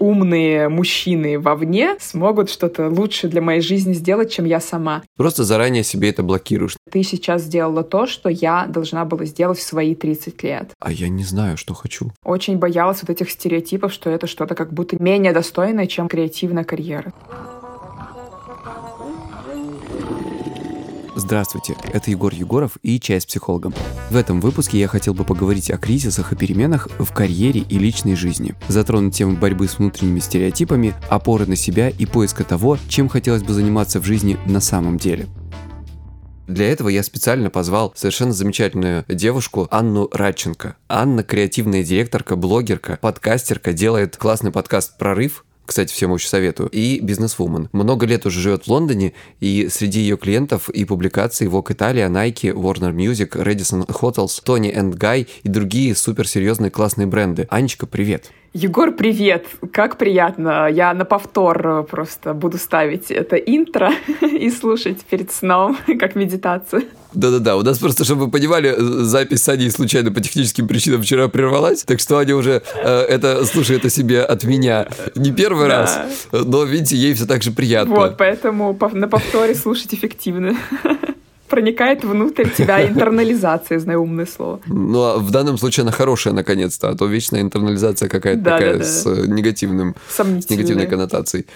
умные мужчины вовне смогут что-то лучше для моей жизни сделать, чем я сама. Просто заранее себе это блокируешь. Ты сейчас сделала то, что я должна была сделать в свои 30 лет. А я не знаю, что хочу. Очень боялась вот этих стереотипов, что это что-то как будто менее достойное, чем креативная карьера. Здравствуйте, это Егор Егоров и «Чай с психологом». В этом выпуске я хотел бы поговорить о кризисах и переменах в карьере и личной жизни, затронуть тему борьбы с внутренними стереотипами, опоры на себя и поиска того, чем хотелось бы заниматься в жизни на самом деле. Для этого я специально позвал совершенно замечательную девушку Анну Радченко. Анна – креативная директорка, блогерка, подкастерка, делает классный подкаст «Прорыв», кстати, всем очень советую, и бизнесвумен. Много лет уже живет в Лондоне, и среди ее клиентов и публикаций Vogue Italia, Nike, Warner Music, Radisson Hotels, Tony and Guy и другие суперсерьезные классные бренды. Анечка, привет! Егор, привет! Как приятно! Я на повтор просто буду ставить это интро и слушать перед сном, как медитацию. Да-да-да, у нас просто, чтобы вы понимали, запись с Аней случайно по техническим причинам вчера прервалась, так что Аня уже э, это слушает о себе от меня не первый да. раз, но, видите, ей все так же приятно. Вот, поэтому на повторе слушать эффективно проникает внутрь тебя интернализация, знаю умное слово. Ну, а в данном случае она хорошая, наконец-то, а то вечная интернализация какая-то да, такая да, да. с негативным, с негативной коннотацией.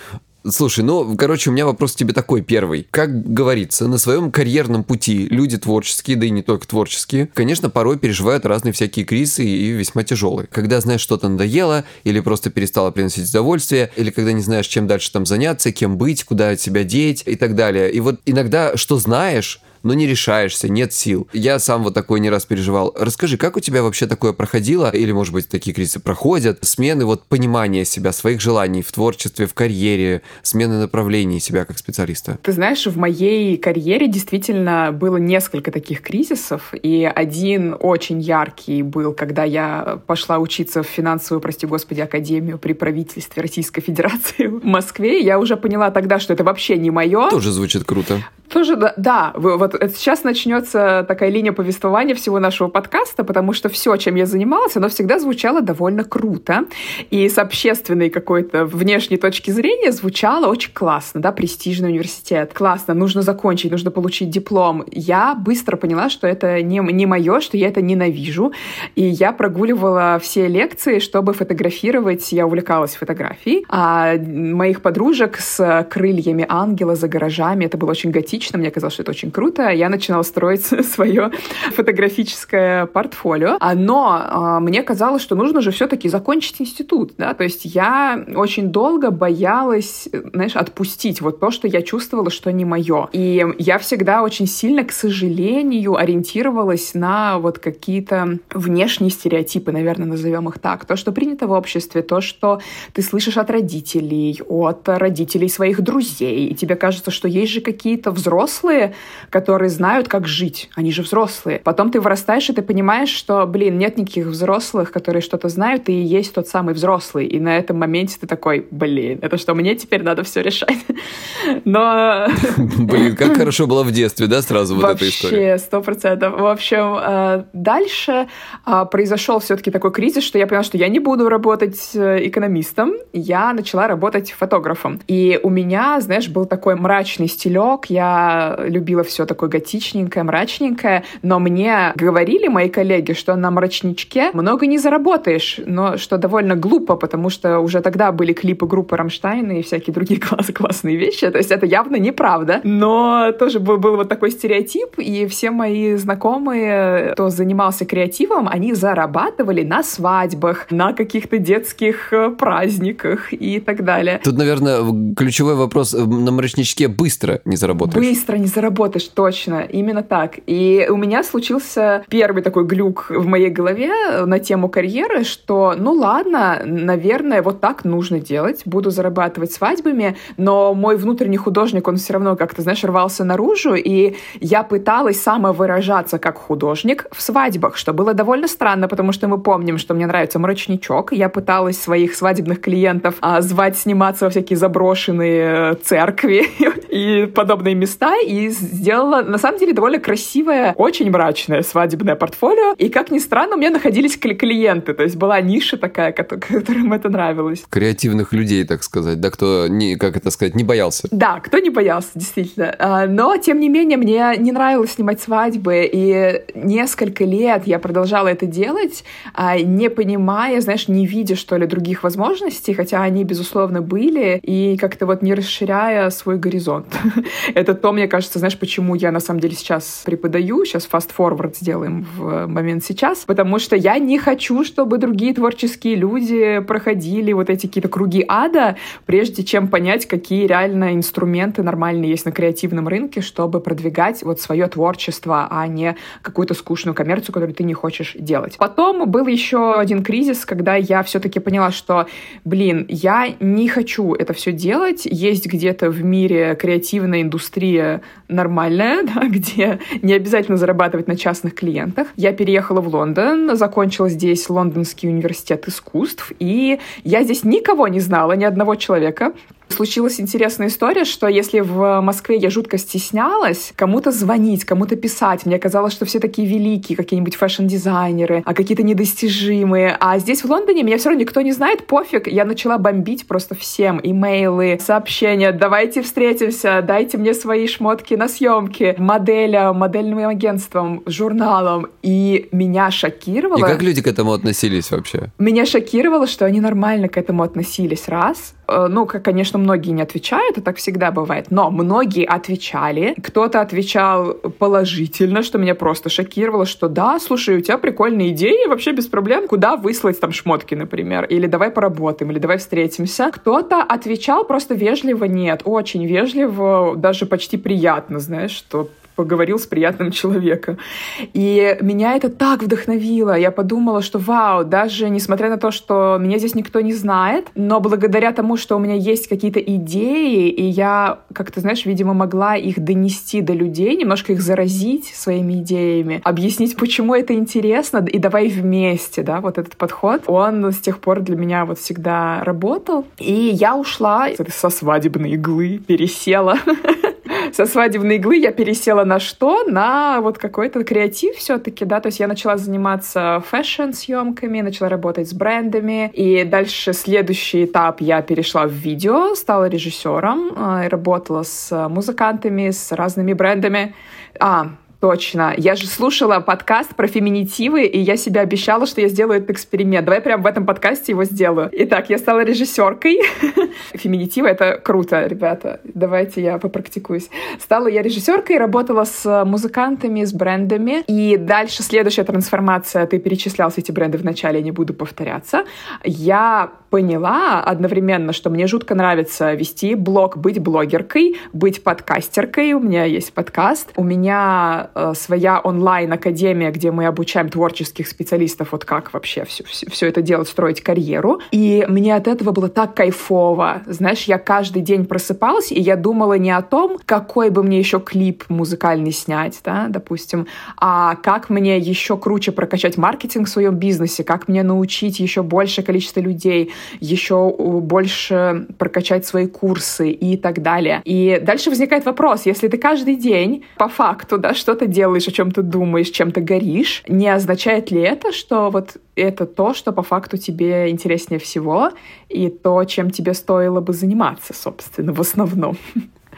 Слушай, ну, короче, у меня вопрос к тебе такой первый. Как говорится, на своем карьерном пути люди творческие, да и не только творческие, конечно, порой переживают разные всякие кризисы и весьма тяжелые. Когда знаешь, что-то надоело, или просто перестало приносить удовольствие, или когда не знаешь, чем дальше там заняться, кем быть, куда от себя деть и так далее. И вот иногда, что знаешь, но не решаешься, нет сил. Я сам вот такой не раз переживал. Расскажи, как у тебя вообще такое проходило, или, может быть, такие кризисы проходят, смены вот понимания себя, своих желаний в творчестве, в карьере, смены направлений себя как специалиста? Ты знаешь, в моей карьере действительно было несколько таких кризисов, и один очень яркий был, когда я пошла учиться в финансовую, прости господи, академию при правительстве Российской Федерации в Москве. Я уже поняла тогда, что это вообще не мое. Тоже звучит круто. Тоже, да, да. Вот сейчас начнется такая линия повествования всего нашего подкаста, потому что все, чем я занималась, оно всегда звучало довольно круто. И с общественной какой-то внешней точки зрения звучало очень классно, да, престижный университет. Классно, нужно закончить, нужно получить диплом. Я быстро поняла, что это не, не мое, что я это ненавижу. И я прогуливала все лекции, чтобы фотографировать. Я увлекалась фотографией. А моих подружек с крыльями ангела за гаражами, это было очень готично, мне казалось, что это очень круто я начинала строить свое фотографическое портфолио. А, но а, мне казалось, что нужно же все-таки закончить институт, да, то есть я очень долго боялась, знаешь, отпустить вот то, что я чувствовала, что не мое. И я всегда очень сильно, к сожалению, ориентировалась на вот какие-то внешние стереотипы, наверное, назовем их так. То, что принято в обществе, то, что ты слышишь от родителей, от родителей своих друзей, и тебе кажется, что есть же какие-то взрослые, которые которые знают, как жить. Они же взрослые. Потом ты вырастаешь, и ты понимаешь, что, блин, нет никаких взрослых, которые что-то знают, и есть тот самый взрослый. И на этом моменте ты такой, блин, это что, мне теперь надо все решать? Но... Блин, как хорошо было в детстве, да, сразу вот эта история? Вообще, сто процентов. В общем, э, дальше э, произошел все-таки такой кризис, что я поняла, что я не буду работать э, экономистом, я начала работать фотографом. И у меня, знаешь, был такой мрачный стилек, я любила все такое такое готичненькое, мрачненькое, но мне говорили мои коллеги, что на мрачничке много не заработаешь, но что довольно глупо, потому что уже тогда были клипы группы Рамштайн и всякие другие класс классные вещи, то есть это явно неправда, но тоже был, был вот такой стереотип, и все мои знакомые, кто занимался креативом, они зарабатывали на свадьбах, на каких-то детских э, праздниках и так далее. Тут, наверное, ключевой вопрос, на мрачничке быстро не заработаешь. Быстро не заработаешь, точно Точно, именно так. И у меня случился первый такой глюк в моей голове на тему карьеры, что, ну ладно, наверное, вот так нужно делать, буду зарабатывать свадьбами, но мой внутренний художник, он все равно как-то, знаешь, рвался наружу, и я пыталась самовыражаться как художник в свадьбах, что было довольно странно, потому что мы помним, что мне нравится мрачничок. Я пыталась своих свадебных клиентов а, звать сниматься во всякие заброшенные церкви и подобные места, и сделала, на самом деле, довольно красивое, очень мрачное свадебное портфолио. И, как ни странно, у меня находились клиенты, то есть была ниша такая, которым это нравилось. Креативных людей, так сказать, да, кто, не, как это сказать, не боялся. Да, кто не боялся, действительно. А, но, тем не менее, мне не нравилось снимать свадьбы, и несколько лет я продолжала это делать, а, не понимая, знаешь, не видя, что ли, других возможностей, хотя они, безусловно, были, и как-то вот не расширяя свой горизонт. Это то, мне кажется, знаешь, почему я на самом деле сейчас преподаю, сейчас fast-forward сделаем в момент сейчас, потому что я не хочу, чтобы другие творческие люди проходили вот эти какие-то круги ада, прежде чем понять, какие реально инструменты нормальные есть на креативном рынке, чтобы продвигать вот свое творчество, а не какую-то скучную коммерцию, которую ты не хочешь делать. Потом был еще один кризис, когда я все-таки поняла, что, блин, я не хочу это все делать. Есть где-то в мире креативная индустрия нормальная, да, где не обязательно зарабатывать на частных клиентах. Я переехала в Лондон, закончила здесь Лондонский университет искусств, и я здесь никого не знала, ни одного человека. Случилась интересная история, что если в Москве я жутко стеснялась кому-то звонить, кому-то писать, мне казалось, что все такие великие, какие-нибудь фэшн-дизайнеры, а какие-то недостижимые. А здесь в Лондоне меня все равно никто не знает, пофиг. Я начала бомбить просто всем. Имейлы, сообщения, давайте встретимся, дайте мне свои шмотки на съемки, моделям, модельным агентством, журналам. И меня шокировало... И как люди к этому относились вообще? Меня шокировало, что они нормально к этому относились, раз. Э, ну, как, конечно, многие не отвечают, и так всегда бывает, но многие отвечали. Кто-то отвечал положительно, что меня просто шокировало, что да, слушай, у тебя прикольные идеи, вообще без проблем, куда выслать там шмотки, например, или давай поработаем, или давай встретимся. Кто-то отвечал просто вежливо нет, очень вежливо, даже почти приятно, знаешь, что поговорил с приятным человеком. И меня это так вдохновило. Я подумала, что вау, даже несмотря на то, что меня здесь никто не знает, но благодаря тому, что у меня есть какие-то идеи, и я, как ты знаешь, видимо, могла их донести до людей, немножко их заразить своими идеями, объяснить, почему это интересно, и давай вместе, да, вот этот подход, он с тех пор для меня вот всегда работал. И я ушла со свадебной иглы, пересела со свадебной иглы я пересела на что? На вот какой-то креатив все-таки, да, то есть я начала заниматься фэшн-съемками, начала работать с брендами, и дальше следующий этап я перешла в видео, стала режиссером, э, работала с музыкантами, с разными брендами. А, Точно. Я же слушала подкаст про феминитивы, и я себе обещала, что я сделаю этот эксперимент. Давай прямо в этом подкасте его сделаю. Итак, я стала режиссеркой. Феминитивы — это круто, ребята. Давайте я попрактикуюсь. Стала я режиссеркой, работала с музыкантами, с брендами. И дальше следующая трансформация. Ты перечислял все эти бренды в начале, я не буду повторяться. Я поняла одновременно, что мне жутко нравится вести блог, быть блогеркой, быть подкастеркой. У меня есть подкаст. У меня э, своя онлайн-академия, где мы обучаем творческих специалистов, вот как вообще все, все, все это делать, строить карьеру. И мне от этого было так кайфово. Знаешь, я каждый день просыпалась, и я думала не о том, какой бы мне еще клип музыкальный снять, да, допустим, а как мне еще круче прокачать маркетинг в своем бизнесе, как мне научить еще большее количество людей, еще больше прокачать свои курсы и так далее. И дальше возникает вопрос, если ты каждый день по факту да, что-то делаешь, о чем ты думаешь, чем то горишь, не означает ли это, что вот это то, что по факту тебе интереснее всего, и то, чем тебе стоило бы заниматься, собственно, в основном?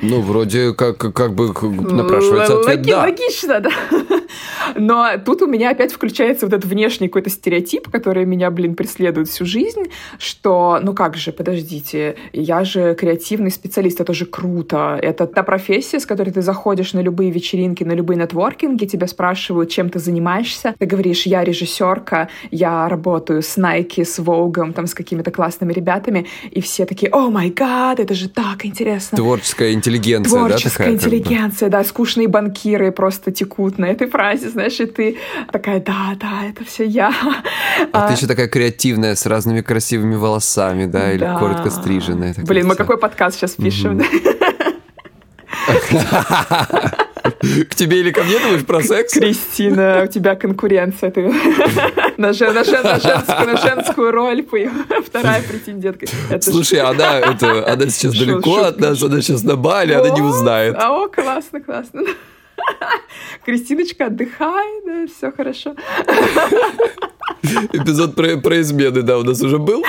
Ну, вроде как, как бы напрашивается ответ Логи, «да». Логично, да. Но тут у меня опять включается вот этот внешний какой-то стереотип, который меня, блин, преследует всю жизнь, что, ну как же, подождите, я же креативный специалист, это же круто. Это та профессия, с которой ты заходишь на любые вечеринки, на любые нетворкинги, тебя спрашивают, чем ты занимаешься. Ты говоришь, я режиссерка, я работаю с Nike, с Vogue, там, с какими-то классными ребятами, и все такие, о май гад, это же так интересно. Творческая интеллигенция, Творческая да, такая, интеллигенция, да, скучные банкиры просто текут на этой фразе, знаешь, и ты такая, да, да, это все я. А, а ты еще такая креативная, с разными красивыми волосами, да, или да. коротко стриженная. Блин, мы какой подкаст сейчас пишем, К тебе или ко мне думаешь про секс? Кристина, у тебя конкуренция. Ты на, жен, на, жен, на, женскую, на женскую роль вторая претендентка. Это Слушай, она, это, она сейчас шо, далеко шутка. от нас, она сейчас на Бали, о, она не узнает. А, о, классно, классно. Кристиночка, отдыхай, да, все хорошо. Эпизод про, про измены, да, у нас уже был.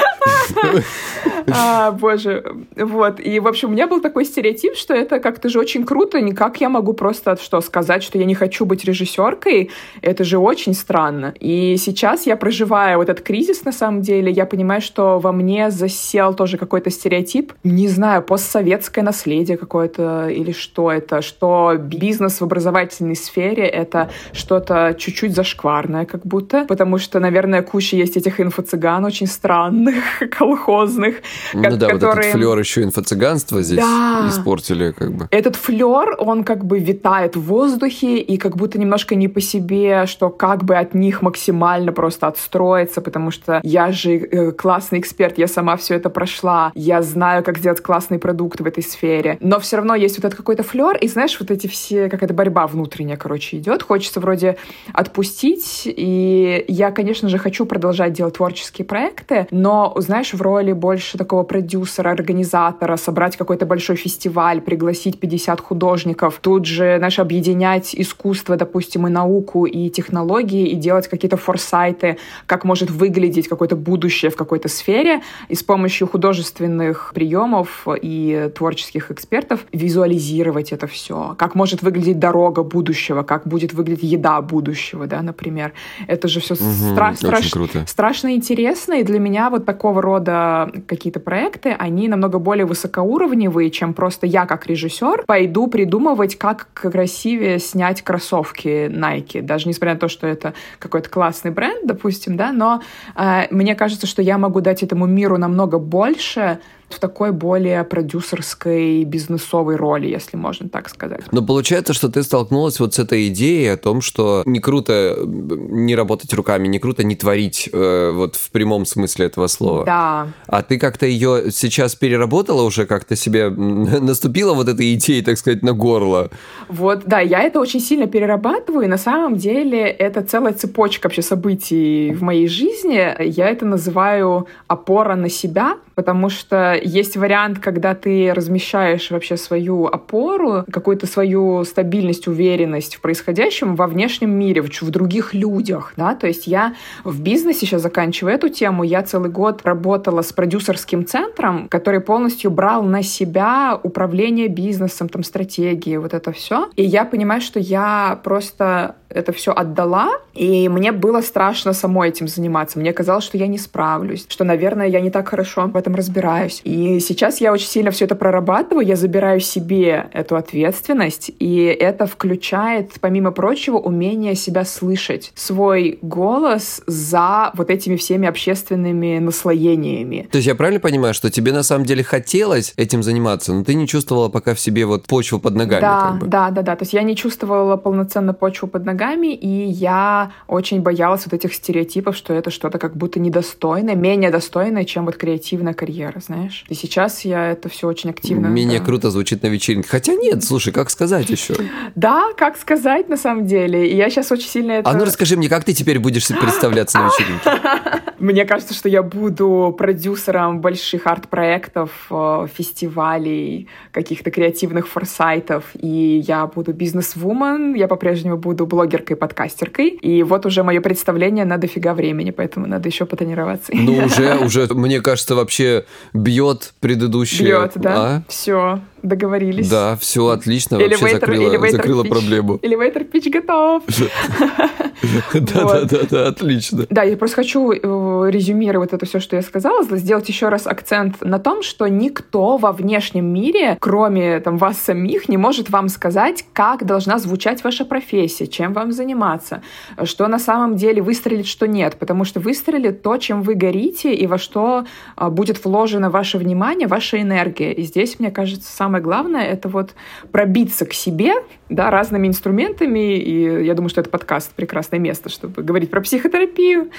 А, боже, вот. И, в общем, у меня был такой стереотип, что это как-то же очень круто. Никак я могу просто что, сказать, что я не хочу быть режиссеркой. Это же очень странно. И сейчас я проживаю вот этот кризис, на самом деле. Я понимаю, что во мне засел тоже какой-то стереотип. Не знаю, постсоветское наследие какое-то или что это. Что бизнес в образовательной сфере — это что-то чуть-чуть зашкварное как будто. Потому что, наверное, куча есть этих инфо-цыган очень странных, колхозных, ну да, которые... вот этот флер еще инфо-цыганства здесь да. испортили как бы. Этот флер, он как бы витает в воздухе и как будто немножко не по себе, что как бы от них максимально просто отстроиться, потому что я же э, классный эксперт, я сама все это прошла, я знаю, как сделать классный продукт в этой сфере. Но все равно есть вот этот какой-то флер, и знаешь, вот эти все, какая-то борьба внутренняя, короче, идет. Хочется вроде отпустить, и я, конечно же, хочу продолжать делать творческие проекты, но, знаешь, в роли больше такого продюсера, организатора, собрать какой-то большой фестиваль, пригласить 50 художников, тут же, знаешь, объединять искусство, допустим, и науку, и технологии, и делать какие-то форсайты, как может выглядеть какое-то будущее в какой-то сфере, и с помощью художественных приемов и творческих экспертов визуализировать это все. Как может выглядеть дорога будущего, как будет выглядеть еда будущего, да, например. Это же все угу, стра- страш- страшно интересно, и для меня вот такого рода какие-то проекты, они намного более высокоуровневые, чем просто я как режиссер пойду придумывать, как красивее снять кроссовки Nike. Даже несмотря на то, что это какой-то классный бренд, допустим, да, но э, мне кажется, что я могу дать этому миру намного больше, в такой более продюсерской, бизнесовой роли, если можно так сказать. Но получается, что ты столкнулась вот с этой идеей о том, что не круто не работать руками, не круто не творить э, вот в прямом смысле этого слова. Да. А ты как-то ее сейчас переработала уже, как-то себе наступила вот этой идеей, так сказать, на горло? Вот, да, я это очень сильно перерабатываю, и на самом деле это целая цепочка вообще событий в моей жизни. Я это называю опора на себя, потому что есть вариант, когда ты размещаешь вообще свою опору, какую-то свою стабильность, уверенность в происходящем во внешнем мире, в, в других людях, да, то есть я в бизнесе сейчас заканчиваю эту тему, я целый год работала с продюсерским центром, который полностью брал на себя управление бизнесом, там, стратегии, вот это все, и я понимаю, что я просто это все отдала, и мне было страшно самой этим заниматься. Мне казалось, что я не справлюсь, что, наверное, я не так хорошо в этом разбираюсь. И сейчас я очень сильно все это прорабатываю, я забираю себе эту ответственность, и это включает, помимо прочего, умение себя слышать, свой голос за вот этими всеми общественными наслоениями. То есть я правильно понимаю, что тебе на самом деле хотелось этим заниматься, но ты не чувствовала пока в себе вот почву под ногами? Да, как бы. да, да, да. То есть я не чувствовала полноценно почву под ногами, ногами, и я очень боялась вот этих стереотипов, что это что-то как будто недостойное, менее достойное, чем вот креативная карьера, знаешь. И сейчас я это все очень активно... Менее да. круто звучит на вечеринке. Хотя нет, слушай, как сказать еще? Да, как сказать на самом деле. И я сейчас очень сильно это... А ну расскажи мне, как ты теперь будешь представляться на вечеринке? Мне кажется, что я буду продюсером больших арт-проектов, э, фестивалей, каких-то креативных форсайтов, и я буду бизнес-вумен, я по-прежнему буду блогеркой-подкастеркой, и вот уже мое представление на дофига времени, поэтому надо еще потренироваться. Ну, уже, уже, мне кажется, вообще бьет предыдущее. Бьет, да. А? Все, договорились. Да, все отлично, вообще elevator, закрыла, elevator закрыла pitch. проблему. Элевейтор пич готов. Да-да-да, отлично. Да, я просто хочу э, резюмировать это все, что я сказала, сделать еще раз акцент на том, что никто во внешнем мире, кроме там, вас самих, не может вам сказать, как должна звучать ваша профессия, чем вам заниматься, что на самом деле выстрелит, что нет, потому что выстрелит то, чем вы горите и во что а, будет вложено ваше внимание, ваша энергия. И здесь, мне кажется, самое главное — это вот пробиться к себе, да, разными инструментами, и я думаю, что это подкаст — прекрасное место, чтобы говорить про психотерапию.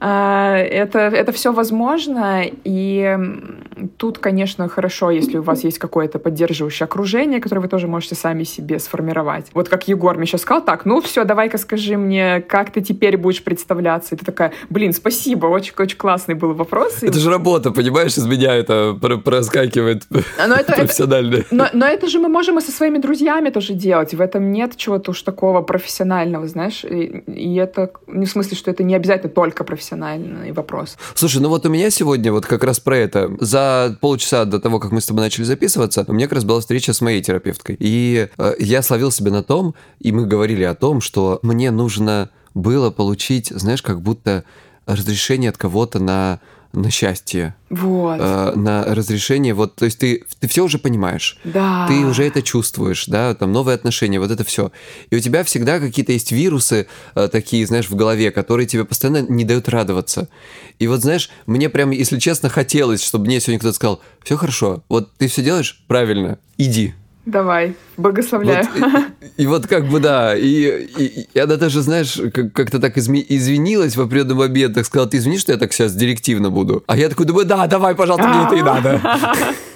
А, это, это все возможно, и тут, конечно, хорошо, если у вас есть какое-то поддерживающее окружение, которое вы тоже можете сами себе сформировать. Вот как Егор мне сейчас сказал, так, ну все, давай-ка скажи мне, как ты теперь будешь представляться? И ты такая, блин, спасибо, очень-очень классный был вопрос. Это же работа, понимаешь, из меня это проскакивает но это, профессионально. Это, но, но это же мы можем и со своими друзьями тоже делать. В этом нет чего-то уж такого профессионального, знаешь. И, и это не в смысле, что это не обязательно только профессиональный вопрос. Слушай, ну вот у меня сегодня вот как раз про это. За полчаса до того, как мы с тобой начали записываться, у меня как раз была встреча с моей терапевткой. И э, я словил себя на том, и мы говорили о том, что мне нужно было получить, знаешь, как будто разрешение от кого-то на на счастье, вот. э, на разрешение. Вот, то есть ты, ты все уже понимаешь. Да. Ты уже это чувствуешь, да, там новые отношения, вот это все. И у тебя всегда какие-то есть вирусы э, такие, знаешь, в голове, которые тебе постоянно не дают радоваться. И вот, знаешь, мне прям, если честно, хотелось, чтобы мне сегодня кто-то сказал, все хорошо, вот ты все делаешь правильно, иди. Давай, богословляю. Вот, и, и вот как бы, да, и, и, и она даже, знаешь, как- как-то так изми- извинилась в определенный момент, так сказала, ты извини, что я так сейчас директивно буду. А я такой думаю, да, давай, пожалуйста, мне это и надо.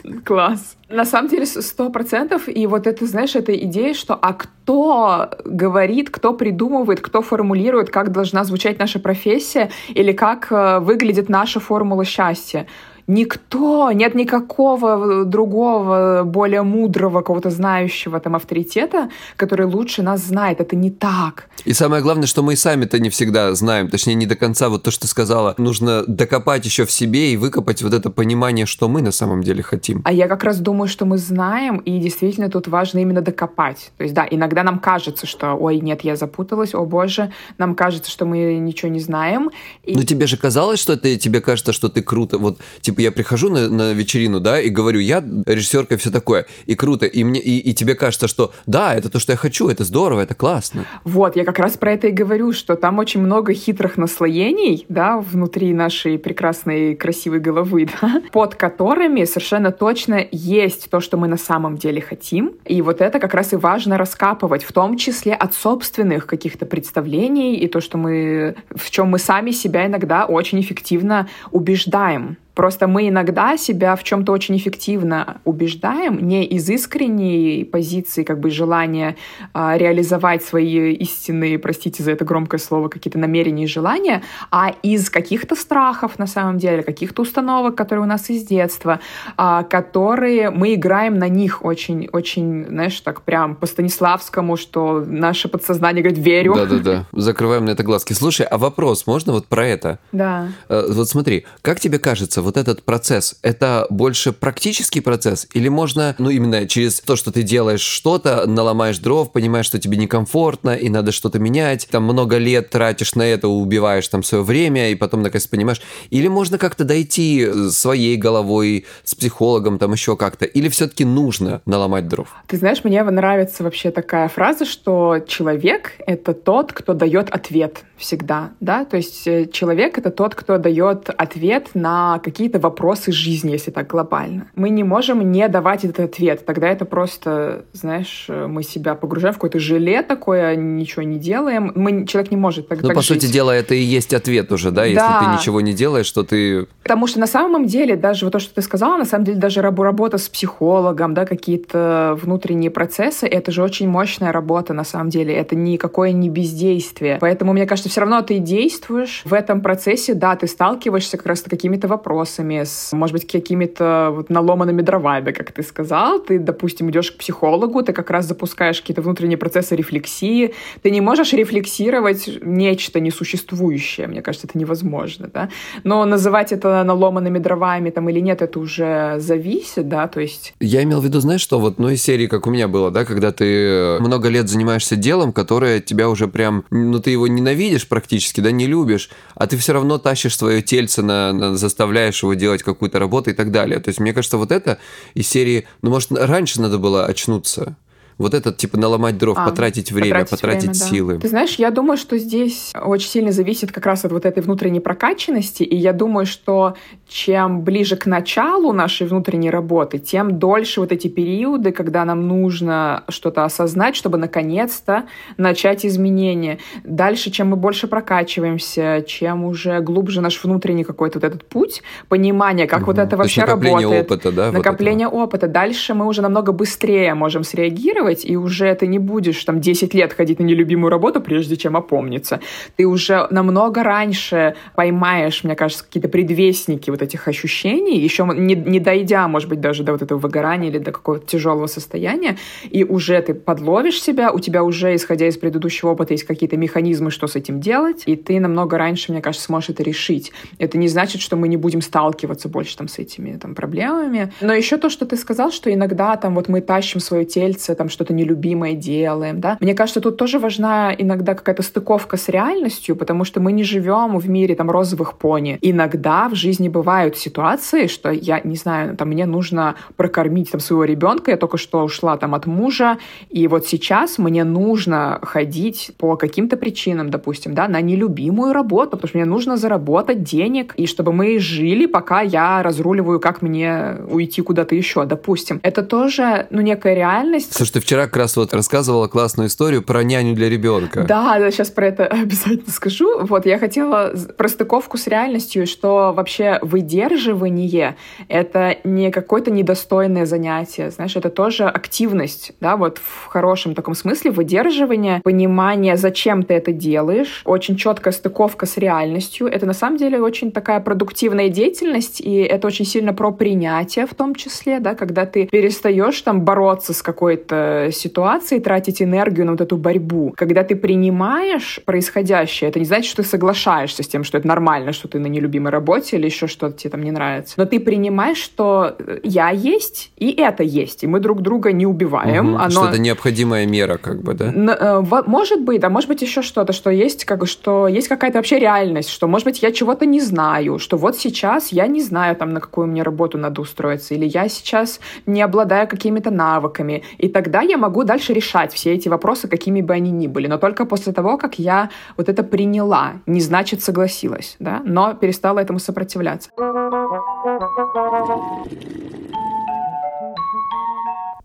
Класс. На самом деле, сто процентов. И вот это, знаешь, эта идея, что а кто говорит, кто придумывает, кто формулирует, как должна звучать наша профессия или как э, выглядит наша формула счастья никто, нет никакого другого, более мудрого, кого-то знающего там авторитета, который лучше нас знает. Это не так. И самое главное, что мы и сами-то не всегда знаем, точнее, не до конца. Вот то, что ты сказала, нужно докопать еще в себе и выкопать вот это понимание, что мы на самом деле хотим. А я как раз думаю, что мы знаем, и действительно тут важно именно докопать. То есть, да, иногда нам кажется, что, ой, нет, я запуталась, о боже, нам кажется, что мы ничего не знаем. И... Но тебе же казалось, что это тебе кажется, что ты круто, вот, типа, я прихожу на, на вечерину, да, и говорю, я режиссерка и все такое, и круто, и мне, и, и тебе кажется, что да, это то, что я хочу, это здорово, это классно. Вот, я как раз про это и говорю, что там очень много хитрых наслоений, да, внутри нашей прекрасной красивой головы, да, под которыми совершенно точно есть то, что мы на самом деле хотим, и вот это как раз и важно раскапывать, в том числе от собственных каких-то представлений и то, что мы, в чем мы сами себя иногда очень эффективно убеждаем. Просто мы иногда себя в чем-то очень эффективно убеждаем, не из искренней позиции, как бы желания а, реализовать свои истинные, простите за это громкое слово, какие-то намерения и желания, а из каких-то страхов на самом деле, каких-то установок, которые у нас из детства, а, которые мы играем на них очень, очень, знаешь, так прям по Станиславскому, что наше подсознание говорит «верю». Да-да-да, закрываем на это глазки. Слушай, а вопрос можно вот про это? Да. Э, вот смотри, как тебе кажется, вот этот процесс, это больше практический процесс? Или можно, ну, именно через то, что ты делаешь что-то, наломаешь дров, понимаешь, что тебе некомфортно, и надо что-то менять, там много лет тратишь на это, убиваешь там свое время, и потом, наконец, понимаешь. Или можно как-то дойти своей головой с психологом, там еще как-то. Или все-таки нужно наломать дров? Ты знаешь, мне нравится вообще такая фраза, что человек — это тот, кто дает ответ всегда, да, то есть э, человек — это тот, кто дает ответ на какие-то вопросы жизни, если так глобально. Мы не можем не давать этот ответ, тогда это просто, знаешь, мы себя погружаем в какое-то желе такое, ничего не делаем, мы, человек не может так Ну, так по жить. сути дела, это и есть ответ уже, да, если Да. ты ничего не делаешь, что ты... Потому что на самом деле, даже вот то, что ты сказала, на самом деле даже рабо- работа с психологом, да, какие-то внутренние процессы, это же очень мощная работа на самом деле. Это никакое не бездействие. Поэтому, мне кажется, все равно ты действуешь в этом процессе, да, ты сталкиваешься как раз с какими-то вопросами, с, может быть, какими-то вот наломанными дровами, как ты сказал. Ты, допустим, идешь к психологу, ты как раз запускаешь какие-то внутренние процессы рефлексии. Ты не можешь рефлексировать нечто несуществующее. Мне кажется, это невозможно, да. Но называть это наломанными дровами там или нет, это уже зависит, да, то есть... Я имел в виду, знаешь, что вот, ну, из серии, как у меня было, да, когда ты много лет занимаешься делом, которое тебя уже прям, ну, ты его ненавидишь практически, да, не любишь, а ты все равно тащишь свое тельце, на, на- заставляешь его делать какую-то работу и так далее. То есть, мне кажется, вот это из серии, ну, может, раньше надо было очнуться, Вот этот, типа, наломать дров, а, потратить время, потратить, потратить время, силы. Да. Ты знаешь, я думаю, что здесь очень сильно зависит как раз от вот этой внутренней прокачанности, и я думаю, что чем ближе к началу нашей внутренней работы, тем дольше вот эти периоды, когда нам нужно что-то осознать, чтобы наконец-то начать изменения. Дальше, чем мы больше прокачиваемся, чем уже глубже наш внутренний какой-то вот этот путь, понимание, как угу. вот это вообще накопление работает. опыта, да? Накопление вот опыта. Дальше мы уже намного быстрее можем среагировать, и уже ты не будешь там 10 лет ходить на нелюбимую работу, прежде чем опомниться. Ты уже намного раньше поймаешь, мне кажется, какие-то предвестники вот этих ощущений, еще не, не дойдя, может быть, даже до вот этого выгорания или до какого-то тяжелого состояния, и уже ты подловишь себя, у тебя уже, исходя из предыдущего опыта, есть какие-то механизмы, что с этим делать, и ты намного раньше, мне кажется, сможешь это решить. Это не значит, что мы не будем сталкиваться больше там с этими там проблемами. Но еще то, что ты сказал, что иногда там вот мы тащим свое тельце, там что-то нелюбимое делаем, да. Мне кажется, тут тоже важна иногда какая-то стыковка с реальностью, потому что мы не живем в мире там розовых пони. Иногда в жизни бывают ситуации, что я не знаю, там мне нужно прокормить там своего ребенка, я только что ушла там от мужа, и вот сейчас мне нужно ходить по каким-то причинам, допустим, да, на нелюбимую работу, потому что мне нужно заработать денег, и чтобы мы жили, пока я разруливаю, как мне уйти куда-то еще, допустим. Это тоже, ну, некая реальность. Слушай, ты вчера как раз вот рассказывала классную историю про няню для ребенка. Да, да, сейчас про это обязательно скажу. Вот, я хотела про стыковку с реальностью, что вообще выдерживание — это не какое-то недостойное занятие, знаешь, это тоже активность, да, вот в хорошем таком смысле выдерживание, понимание, зачем ты это делаешь, очень четкая стыковка с реальностью. Это на самом деле очень такая продуктивная деятельность, и это очень сильно про принятие в том числе, да, когда ты перестаешь там бороться с какой-то ситуацией, тратить энергию на вот эту борьбу. Когда ты принимаешь происходящее, это не значит, что ты соглашаешься с тем, что это нормально, что ты на нелюбимой работе или еще что-то тебе там не нравится. Но ты принимаешь, что я есть, и это есть, и мы друг друга не убиваем. Угу, Оно... Что это необходимая мера, как бы, да? Э, может быть, да, может быть еще что-то, что есть, как, что есть какая-то вообще реальность, что, может быть, я чего-то не знаю, что вот сейчас я не знаю, там, на какую мне работу надо устроиться, или я сейчас не обладаю какими-то навыками, и тогда я могу дальше решать все эти вопросы, какими бы они ни были, но только после того, как я вот это приняла, не значит согласилась, да, но перестала этому сопротивляться.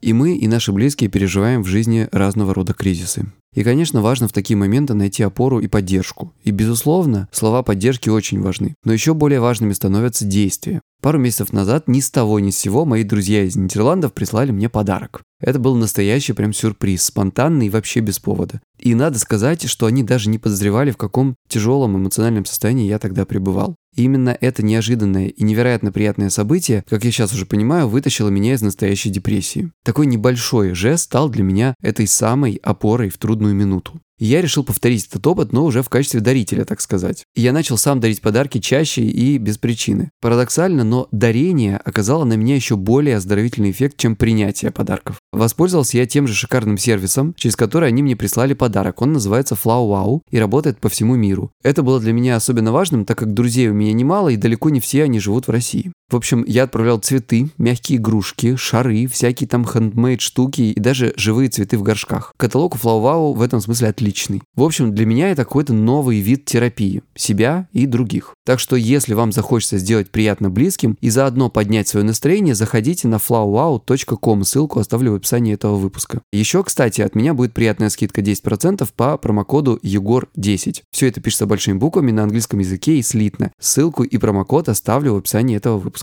И мы, и наши близкие переживаем в жизни разного рода кризисы. И, конечно, важно в такие моменты найти опору и поддержку. И, безусловно, слова поддержки очень важны. Но еще более важными становятся действия. Пару месяцев назад ни с того ни с сего мои друзья из Нидерландов прислали мне подарок. Это был настоящий прям сюрприз, спонтанный и вообще без повода. И надо сказать, что они даже не подозревали, в каком тяжелом эмоциональном состоянии я тогда пребывал. И именно это неожиданное и невероятно приятное событие, как я сейчас уже понимаю, вытащило меня из настоящей депрессии. Такой небольшой жест стал для меня этой самой опорой в трудную минуту. Я решил повторить этот опыт, но уже в качестве дарителя, так сказать. Я начал сам дарить подарки чаще и без причины. Парадоксально, но дарение оказало на меня еще более оздоровительный эффект, чем принятие подарков. Воспользовался я тем же шикарным сервисом, через который они мне прислали подарок. Он называется Flow Wow и работает по всему миру. Это было для меня особенно важным, так как друзей у меня немало и далеко не все они живут в России. В общем, я отправлял цветы, мягкие игрушки, шары, всякие там хендмейд штуки и даже живые цветы в горшках. Каталог у Wow в этом смысле отличный личный. В общем, для меня это какой-то новый вид терапии. Себя и других. Так что, если вам захочется сделать приятно близким и заодно поднять свое настроение, заходите на flowwow.com, ссылку оставлю в описании этого выпуска. Еще, кстати, от меня будет приятная скидка 10% по промокоду EGOR10. Все это пишется большими буквами на английском языке и слитно. Ссылку и промокод оставлю в описании этого выпуска.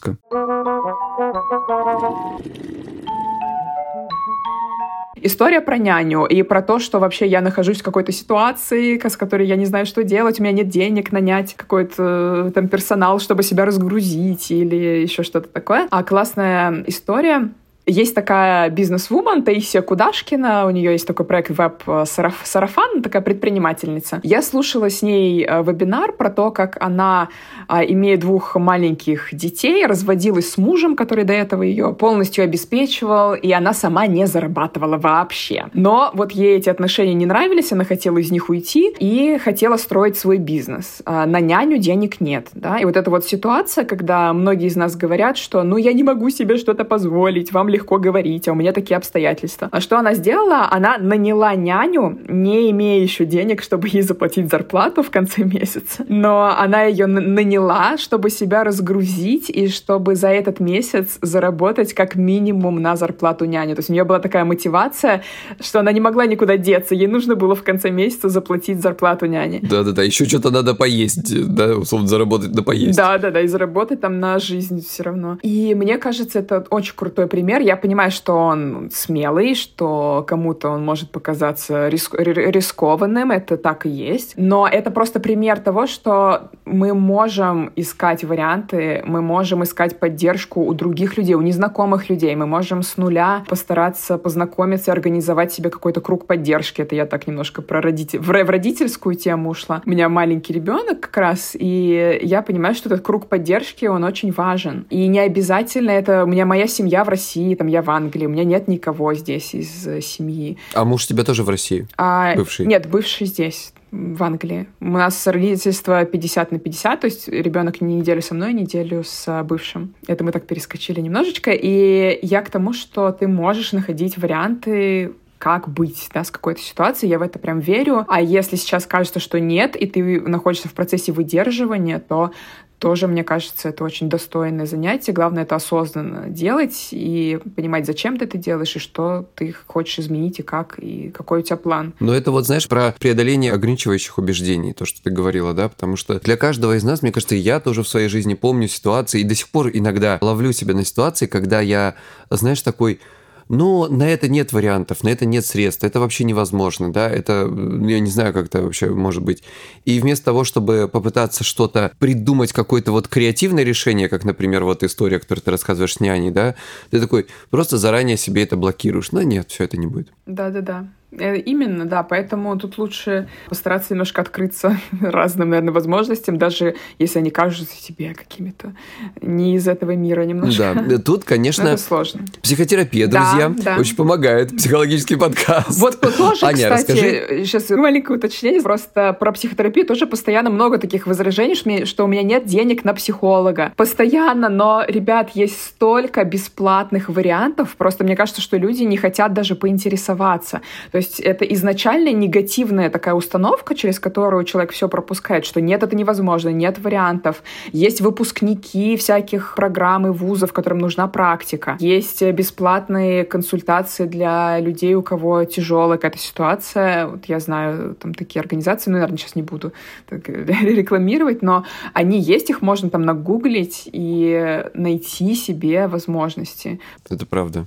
История про няню и про то, что вообще я нахожусь в какой-то ситуации, с которой я не знаю, что делать, у меня нет денег нанять какой-то э, там персонал, чтобы себя разгрузить или еще что-то такое. А классная история есть такая бизнес-вумен Таисия Кудашкина, у нее есть такой проект веб-сарафан, такая предпринимательница. Я слушала с ней э, вебинар про то, как она, а, имея двух маленьких детей, разводилась с мужем, который до этого ее полностью обеспечивал, и она сама не зарабатывала вообще. Но вот ей эти отношения не нравились, она хотела из них уйти и хотела строить свой бизнес. А, на няню денег нет, да, и вот эта вот ситуация, когда многие из нас говорят, что ну я не могу себе что-то позволить, вам легко говорить, а у меня такие обстоятельства. А что она сделала? Она наняла няню, не имея еще денег, чтобы ей заплатить зарплату в конце месяца. Но она ее наняла, чтобы себя разгрузить и чтобы за этот месяц заработать как минимум на зарплату няни. То есть у нее была такая мотивация, что она не могла никуда деться. Ей нужно было в конце месяца заплатить зарплату няни. Да-да-да, еще что-то надо поесть, да, условно заработать на поесть. Да-да-да, и заработать там на жизнь все равно. И мне кажется, это очень крутой пример. Я понимаю, что он смелый, что кому-то он может показаться риск рискованным, это так и есть. Но это просто пример того, что мы можем искать варианты, мы можем искать поддержку у других людей, у незнакомых людей. Мы можем с нуля постараться познакомиться организовать себе какой-то круг поддержки. Это я так немножко про родитель... в родительскую тему ушла. У меня маленький ребенок как раз, и я понимаю, что этот круг поддержки, он очень важен. И не обязательно это... У меня моя семья в России, там я в Англии, у меня нет никого здесь из э, семьи. А муж тебя тоже в России? А, бывший? Нет, бывший здесь в Англии. У нас родительство 50 на 50, то есть ребенок не неделю со мной, неделю с бывшим. Это мы так перескочили немножечко. И я к тому, что ты можешь находить варианты как быть да, с какой-то ситуацией, я в это прям верю. А если сейчас кажется, что нет, и ты находишься в процессе выдерживания, то тоже, мне кажется, это очень достойное занятие. Главное это осознанно делать и понимать, зачем ты это делаешь, и что ты хочешь изменить, и как, и какой у тебя план. Но это вот, знаешь, про преодоление ограничивающих убеждений, то, что ты говорила, да, потому что для каждого из нас, мне кажется, я тоже в своей жизни помню ситуации, и до сих пор иногда ловлю себя на ситуации, когда я, знаешь, такой но на это нет вариантов, на это нет средств, это вообще невозможно, да, это, я не знаю, как это вообще может быть. И вместо того, чтобы попытаться что-то придумать, какое-то вот креативное решение, как, например, вот история, которую ты рассказываешь с няней, да, ты такой просто заранее себе это блокируешь. Но нет, все это не будет. Да-да-да. Э, именно, да, поэтому тут лучше постараться немножко открыться разным, наверное, возможностям, даже если они кажутся тебе какими-то не из этого мира немножко. Да, тут, конечно, это сложно. Психотерапия, друзья, да, да. очень помогает, психологический подкаст. Вот тоже, Аня, кстати, расскажи. сейчас маленькое уточнение, просто про психотерапию тоже постоянно много таких возражений, что у меня нет денег на психолога. Постоянно, но, ребят, есть столько бесплатных вариантов, просто мне кажется, что люди не хотят даже поинтересоваться. То есть есть это изначально негативная такая установка, через которую человек все пропускает, что нет, это невозможно, нет вариантов. Есть выпускники всяких программ и вузов, которым нужна практика. Есть бесплатные консультации для людей, у кого тяжелая какая-то ситуация. Вот я знаю там такие организации, ну, наверное, сейчас не буду так, рекламировать, но они есть, их можно там нагуглить и найти себе возможности. Это правда.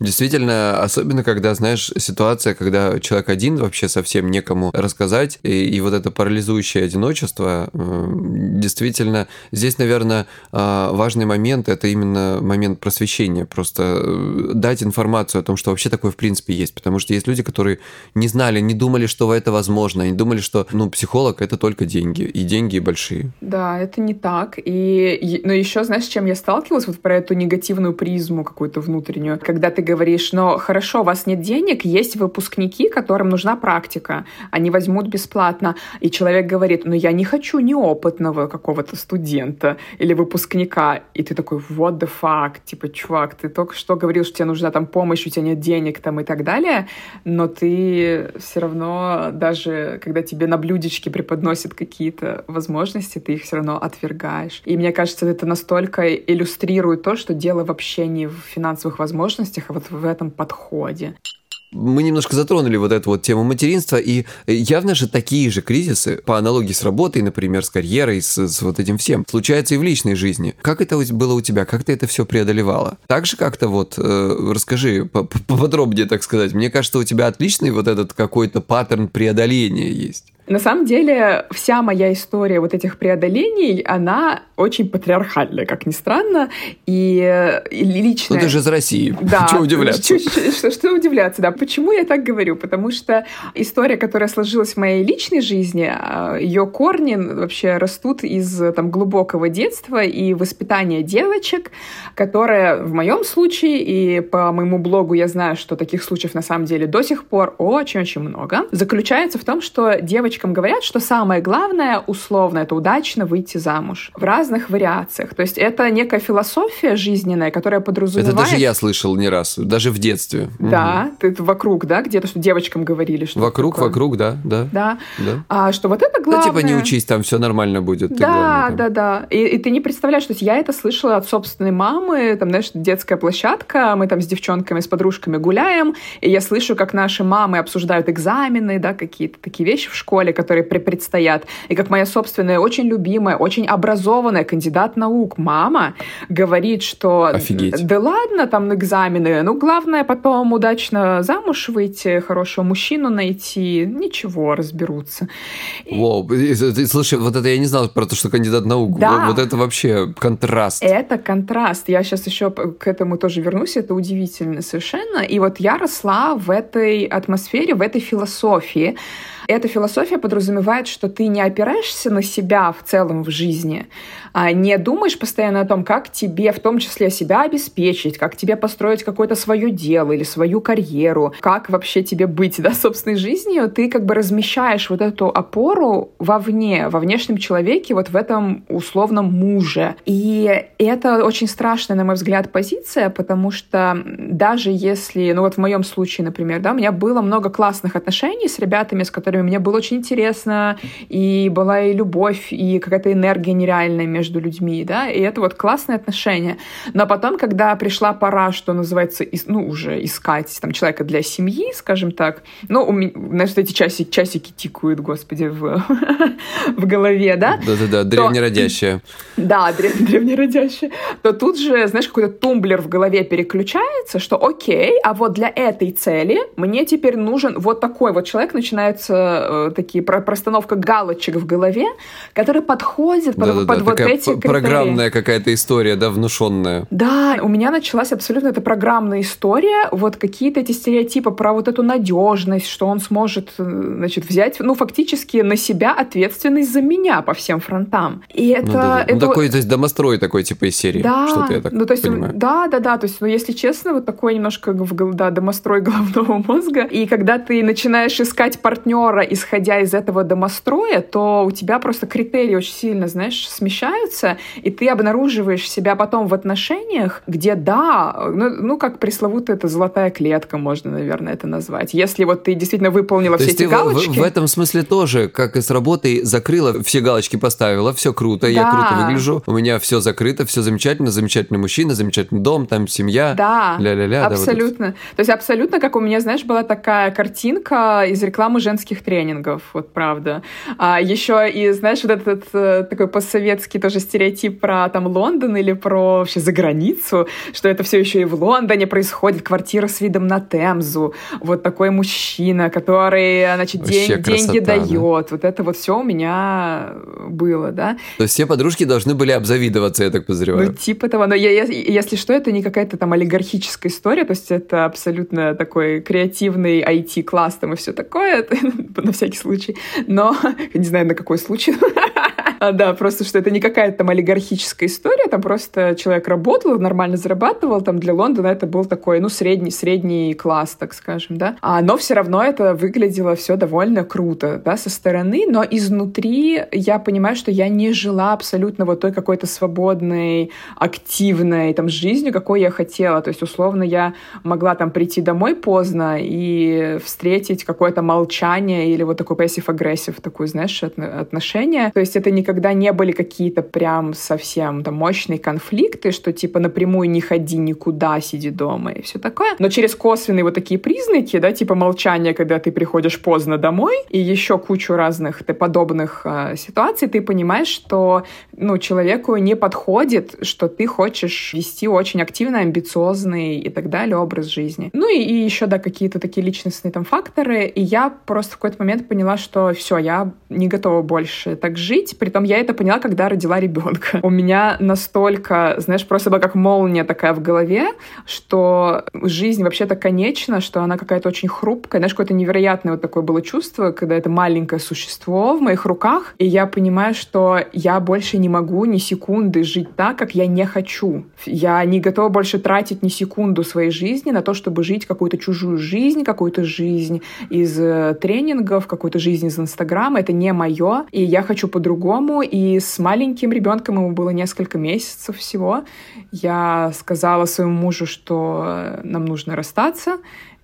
Действительно, особенно когда, знаешь, ситуация, когда человек один вообще совсем некому рассказать, и, и вот это парализующее одиночество, действительно, здесь, наверное, э, важный момент, это именно момент просвещения, просто э, дать информацию о том, что вообще такое в принципе есть, потому что есть люди, которые не знали, не думали, что это возможно, они думали, что, ну, психолог это только деньги, и деньги большие. Да, это не так, и, но еще, знаешь, с чем я сталкивалась, вот про эту негативную призму какую-то внутреннюю, когда ты говоришь, но хорошо, у вас нет денег, есть выпускники, которым нужна практика, они возьмут бесплатно. И человек говорит, ну я не хочу неопытного какого-то студента или выпускника. И ты такой, what the fuck, типа, чувак, ты только что говорил, что тебе нужна там помощь, у тебя нет денег там и так далее, но ты все равно, даже когда тебе на блюдечке преподносят какие-то возможности, ты их все равно отвергаешь. И мне кажется, это настолько иллюстрирует то, что дело вообще не в финансовых возможностях, а вот в этом подходе мы немножко затронули вот эту вот тему материнства, и явно же такие же кризисы, по аналогии с работой, например, с карьерой, с, с вот этим всем, случаются и в личной жизни. Как это было у тебя? Как ты это все преодолевала? Так же как-то вот, э, расскажи поподробнее, так сказать. Мне кажется, у тебя отличный вот этот какой-то паттерн преодоления есть. На самом деле, вся моя история вот этих преодолений, она очень патриархальная, как ни странно, и, и личная... Ну, ты же из России. Да. Чего удивляться? Что, что удивляться, да. Почему я так говорю? Потому что история, которая сложилась в моей личной жизни, а, ее корни вообще растут из там, глубокого детства и воспитания девочек, которое в моем случае, и по моему блогу я знаю, что таких случаев на самом деле до сих пор очень-очень много, заключается в том, что девочки девочкам говорят, что самое главное, условно, это удачно выйти замуж в разных вариациях. То есть это некая философия жизненная, которая подразумевает... Это даже я слышал не раз, даже в детстве. Да, угу. ты вокруг, да, где-то, что девочкам говорили, что Вокруг, такое. вокруг, да, да. Да. да. А что вот это главное... Да, типа не учись, там все нормально будет. Да, главное, да, да. И, и ты не представляешь, что я это слышала от собственной мамы, там, знаешь, детская площадка, мы там с девчонками, с подружками гуляем, и я слышу, как наши мамы обсуждают экзамены, да, какие-то такие вещи в школе, которые предстоят, и как моя собственная очень любимая, очень образованная кандидат наук мама говорит, что Офигеть. да ладно, там экзамены, ну главное потом удачно замуж выйти, хорошего мужчину найти, ничего, разберутся. Воу, слушай, вот это я не знал про то, что кандидат наук. Да. Вот это вообще контраст. Это контраст. Я сейчас еще к этому тоже вернусь, это удивительно совершенно. И вот я росла в этой атмосфере, в этой философии, эта философия подразумевает, что ты не опираешься на себя в целом в жизни, не думаешь постоянно о том, как тебе в том числе себя обеспечить, как тебе построить какое-то свое дело или свою карьеру, как вообще тебе быть, да, собственной жизнью, ты как бы размещаешь вот эту опору вовне, во внешнем человеке, вот в этом условном муже. И это очень страшная, на мой взгляд, позиция, потому что даже если, ну вот в моем случае, например, да, у меня было много классных отношений с ребятами, с которыми мне было очень интересно, и была и любовь, и какая-то энергия нереальная между людьми, да, и это вот классные отношения. Но потом, когда пришла пора, что называется, ну, уже искать там человека для семьи, скажем так, ну, у меня, знаешь, эти часики, часики тикают, господи, в, в голове, да? Да-да-да, древнеродящая. Да, древ, древнеродящая. То тут же, знаешь, какой-то тумблер в голове переключается, что окей, а вот для этой цели мне теперь нужен вот такой вот человек, начинается э, такие про простановка галочек в голове, которые подходят под, да, под да, вот эти критерии. Программная какая-то история, да, внушенная. Да, у меня началась абсолютно эта программная история, вот какие-то эти стереотипы про вот эту надежность, что он сможет, э, значит, взять, ну, фактически на себя ответственность за меня по всем фронтам. И это... Ну, да, да. это... Ну, такой, то есть, домострой такой, типа, из серии. Да, что-то я так ну, то есть, понимаю. Да, да, да, то есть, ну, если честно, вот такой немножко, да, домострой головного мозга, и когда ты начинаешь искать партнера, исходя из этого домостроя, то у тебя просто критерии очень сильно, знаешь, смещаются, и ты обнаруживаешь себя потом в отношениях, где, да, ну, ну как пресловутая это золотая клетка, можно, наверное, это назвать. Если вот ты действительно выполнила то все эти галочки... В, в, в этом смысле тоже, как и с работой, закрыла, все галочки поставила, все круто, да. я круто выгляжу, у меня все закрыто, все замечательно, замечательный мужчина, замечательный дом, там семья. Да, ля-ля-ля. Абсолютно. Да, вот то есть абсолютно, как у меня, знаешь, была такая картинка из рекламы женских тренингов, вот правда. А еще и, знаешь, вот этот э, такой постсоветский тоже стереотип про там Лондон или про вообще за границу, что это все еще и в Лондоне происходит, квартира с видом на Темзу, вот такой мужчина, который, значит, день, деньги дает. Да? Вот это вот все у меня было, да. То есть все подружки должны были обзавидоваться, я так подозреваю. Ну, типа того. Но я, я, если что, это не какая-то там олигархическая история, то есть это абсолютно такой креативный IT-класс там и все такое, на всякий случай. Но, не знаю, на какой случай. А, да, просто что это не какая-то там олигархическая история, там просто человек работал, нормально зарабатывал, там для Лондона это был такой, ну, средний, средний класс, так скажем, да. А, но все равно это выглядело все довольно круто, да, со стороны, но изнутри я понимаю, что я не жила абсолютно вот той какой-то свободной, активной там жизнью, какой я хотела. То есть, условно, я могла там прийти домой поздно и встретить какое-то молчание или вот такой passive-aggressive, такую, знаешь, отношение. То есть это никогда не были какие-то прям совсем там мощные конфликты, что типа напрямую не ходи никуда, сиди дома и все такое. Но через косвенные вот такие признаки, да, типа молчание, когда ты приходишь поздно домой, и еще кучу разных подобных э, ситуаций, ты понимаешь, что ну, человеку не подходит, что ты хочешь вести очень активный, амбициозный и так далее образ жизни. Ну и, и еще, да, какие-то такие личностные там факторы. И я просто в какой-то момент поняла, что все, я не готова больше так жить, при Притом я это поняла, когда родила ребенка. У меня настолько, знаешь, просто была как молния такая в голове, что жизнь вообще-то конечна, что она какая-то очень хрупкая. Знаешь, какое-то невероятное вот такое было чувство, когда это маленькое существо в моих руках, и я понимаю, что я больше не могу ни секунды жить так, как я не хочу. Я не готова больше тратить ни секунду своей жизни на то, чтобы жить какую-то чужую жизнь, какую-то жизнь из э, тренингов, какую-то жизнь из Инстаграма. Это не мое, и я хочу по-другому. И с маленьким ребенком ему было несколько месяцев всего. Я сказала своему мужу, что нам нужно расстаться.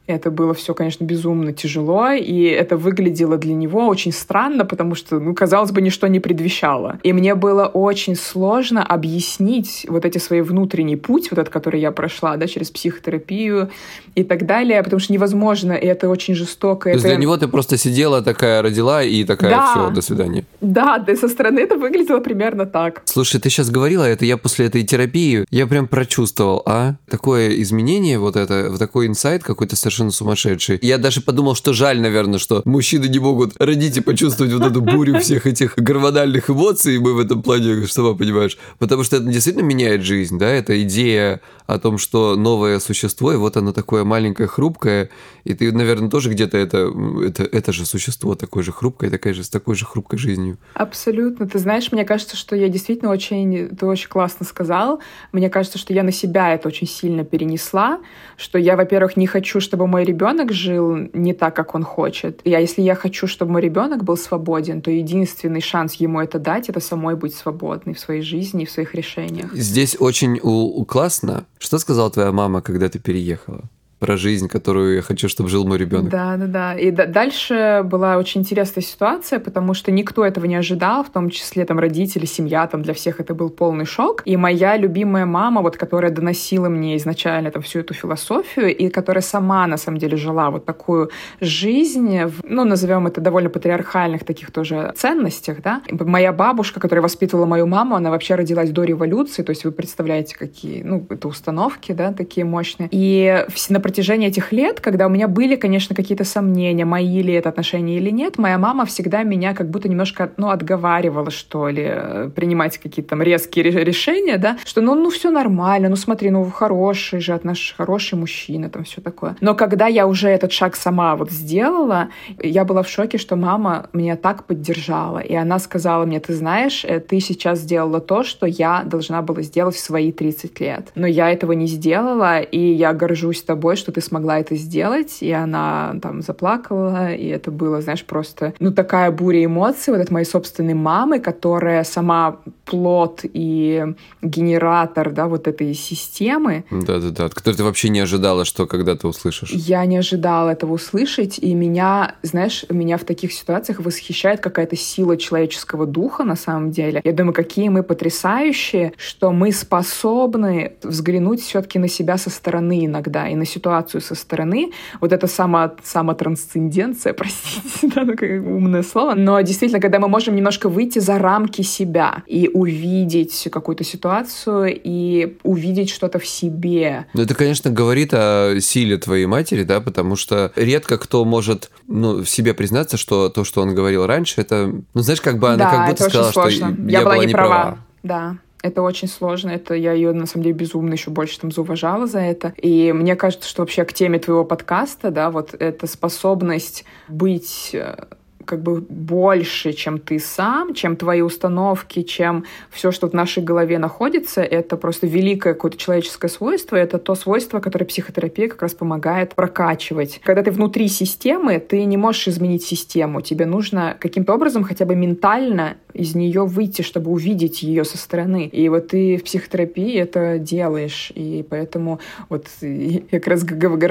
Это было все, конечно, безумно тяжело, и это выглядело для него очень странно, потому что, ну, казалось бы, ничто не предвещало. И мне было очень сложно объяснить вот эти свои внутренний путь, вот этот, который я прошла, да, через психотерапию и так далее, потому что невозможно, и это очень жестоко. То это... есть для него ты просто сидела такая, родила, и такая, да. все, до свидания. Да, да, со стороны это выглядело примерно так. Слушай, ты сейчас говорила это, я после этой терапии, я прям прочувствовал, а? Такое изменение, вот это, вот такой инсайт какой-то совершенно совершенно сумасшедший. Я даже подумал, что жаль, наверное, что мужчины не могут родить и почувствовать вот эту бурю всех этих гормональных эмоций, и мы в этом плане, что понимаешь, потому что это действительно меняет жизнь, да, это идея о том, что новое существо, и вот оно такое маленькое, хрупкое, и ты, наверное, тоже где-то это, это, это же существо такое же хрупкое, такое же, с такой же хрупкой жизнью. Абсолютно. Ты знаешь, мне кажется, что я действительно очень, ты очень классно сказал, мне кажется, что я на себя это очень сильно перенесла, что я, во-первых, не хочу, чтобы мой ребенок жил не так, как он хочет. Я, если я хочу, чтобы мой ребенок был свободен, то единственный шанс ему это дать, это самой быть свободной в своей жизни и в своих решениях. Здесь очень у классно, что сказала твоя мама, когда ты переехала? Про жизнь, которую я хочу, чтобы жил мой ребенок. Да, да, да. И дальше была очень интересная ситуация, потому что никто этого не ожидал, в том числе там родители, семья, там для всех это был полный шок. И моя любимая мама, вот которая доносила мне изначально там всю эту философию и которая сама на самом деле жила вот такую жизнь, ну назовем это довольно патриархальных таких тоже ценностях, да. Моя бабушка, которая воспитывала мою маму, она вообще родилась до революции, то есть вы представляете, какие, ну, это установки, да, такие мощные. И на протяжении этих лет, когда у меня были, конечно, какие-то сомнения, мои ли это отношения или нет, моя мама всегда меня как будто немножко, ну, отговаривала, что ли, э, принимать какие-то там резкие решения, да, что, ну, ну, все нормально, ну, смотри, ну, хороший же, наш хороший мужчина, там, все такое. Но когда я уже этот шаг сама вот сделала, я была в шоке, что мама меня так поддержала, и она сказала мне, ты знаешь, э, ты сейчас сделала то, что я должна была сделать в свои 30 лет. Но я этого не сделала, и я горжусь тобой, что ты смогла это сделать, и она там заплакала, и это было, знаешь, просто, ну, такая буря эмоций вот от моей собственной мамы, которая сама плод и генератор, да, вот этой системы. Да-да-да, от которой ты вообще не ожидала, что когда-то услышишь. Я не ожидала этого услышать, и меня, знаешь, меня в таких ситуациях восхищает какая-то сила человеческого духа на самом деле. Я думаю, какие мы потрясающие, что мы способны взглянуть все-таки на себя со стороны иногда и на ситуацию ситуацию со стороны. Вот это само, самотрансценденция, простите, да, ну, как умное слово. Но действительно, когда мы можем немножко выйти за рамки себя и увидеть какую-то ситуацию и увидеть что-то в себе. Ну, это, конечно, говорит о силе твоей матери, да, потому что редко кто может ну, в себе признаться, что то, что он говорил раньше, это, ну, знаешь, как бы она да, как будто сказала, что я, я была, была не права. права. Да. Это очень сложно. Это я ее, на самом деле, безумно еще больше там зауважала за это. И мне кажется, что вообще к теме твоего подкаста, да, вот эта способность быть э, как бы больше, чем ты сам, чем твои установки, чем все, что в нашей голове находится, это просто великое какое-то человеческое свойство, это то свойство, которое психотерапия как раз помогает прокачивать. Когда ты внутри системы, ты не можешь изменить систему, тебе нужно каким-то образом хотя бы ментально из нее выйти, чтобы увидеть ее со стороны. И вот ты в психотерапии это делаешь, и поэтому вот я как раз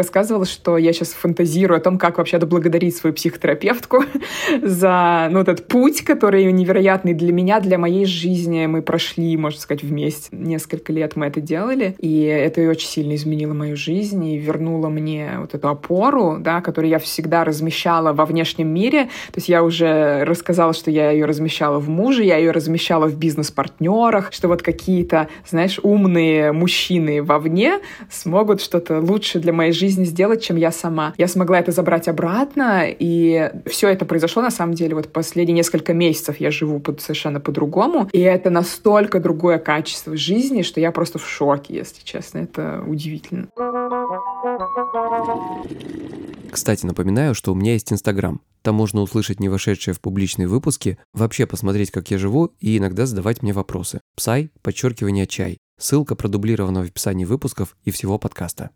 рассказывала, что я сейчас фантазирую о том, как вообще отблагодарить свою психотерапевтку, за ну, этот путь, который невероятный для меня, для моей жизни. Мы прошли, можно сказать, вместе. Несколько лет мы это делали, и это очень сильно изменило мою жизнь и вернуло мне вот эту опору, да, которую я всегда размещала во внешнем мире. То есть я уже рассказала, что я ее размещала в муже, я ее размещала в бизнес-партнерах, что вот какие-то, знаешь, умные мужчины вовне смогут что-то лучше для моей жизни сделать, чем я сама. Я смогла это забрать обратно, и все это произошло произошло. На самом деле, вот последние несколько месяцев я живу под, совершенно по-другому, и это настолько другое качество жизни, что я просто в шоке, если честно. Это удивительно. Кстати, напоминаю, что у меня есть Инстаграм. Там можно услышать не вошедшие в публичные выпуски, вообще посмотреть, как я живу, и иногда задавать мне вопросы. Псай, подчеркивание чай. Ссылка продублирована в описании выпусков и всего подкаста.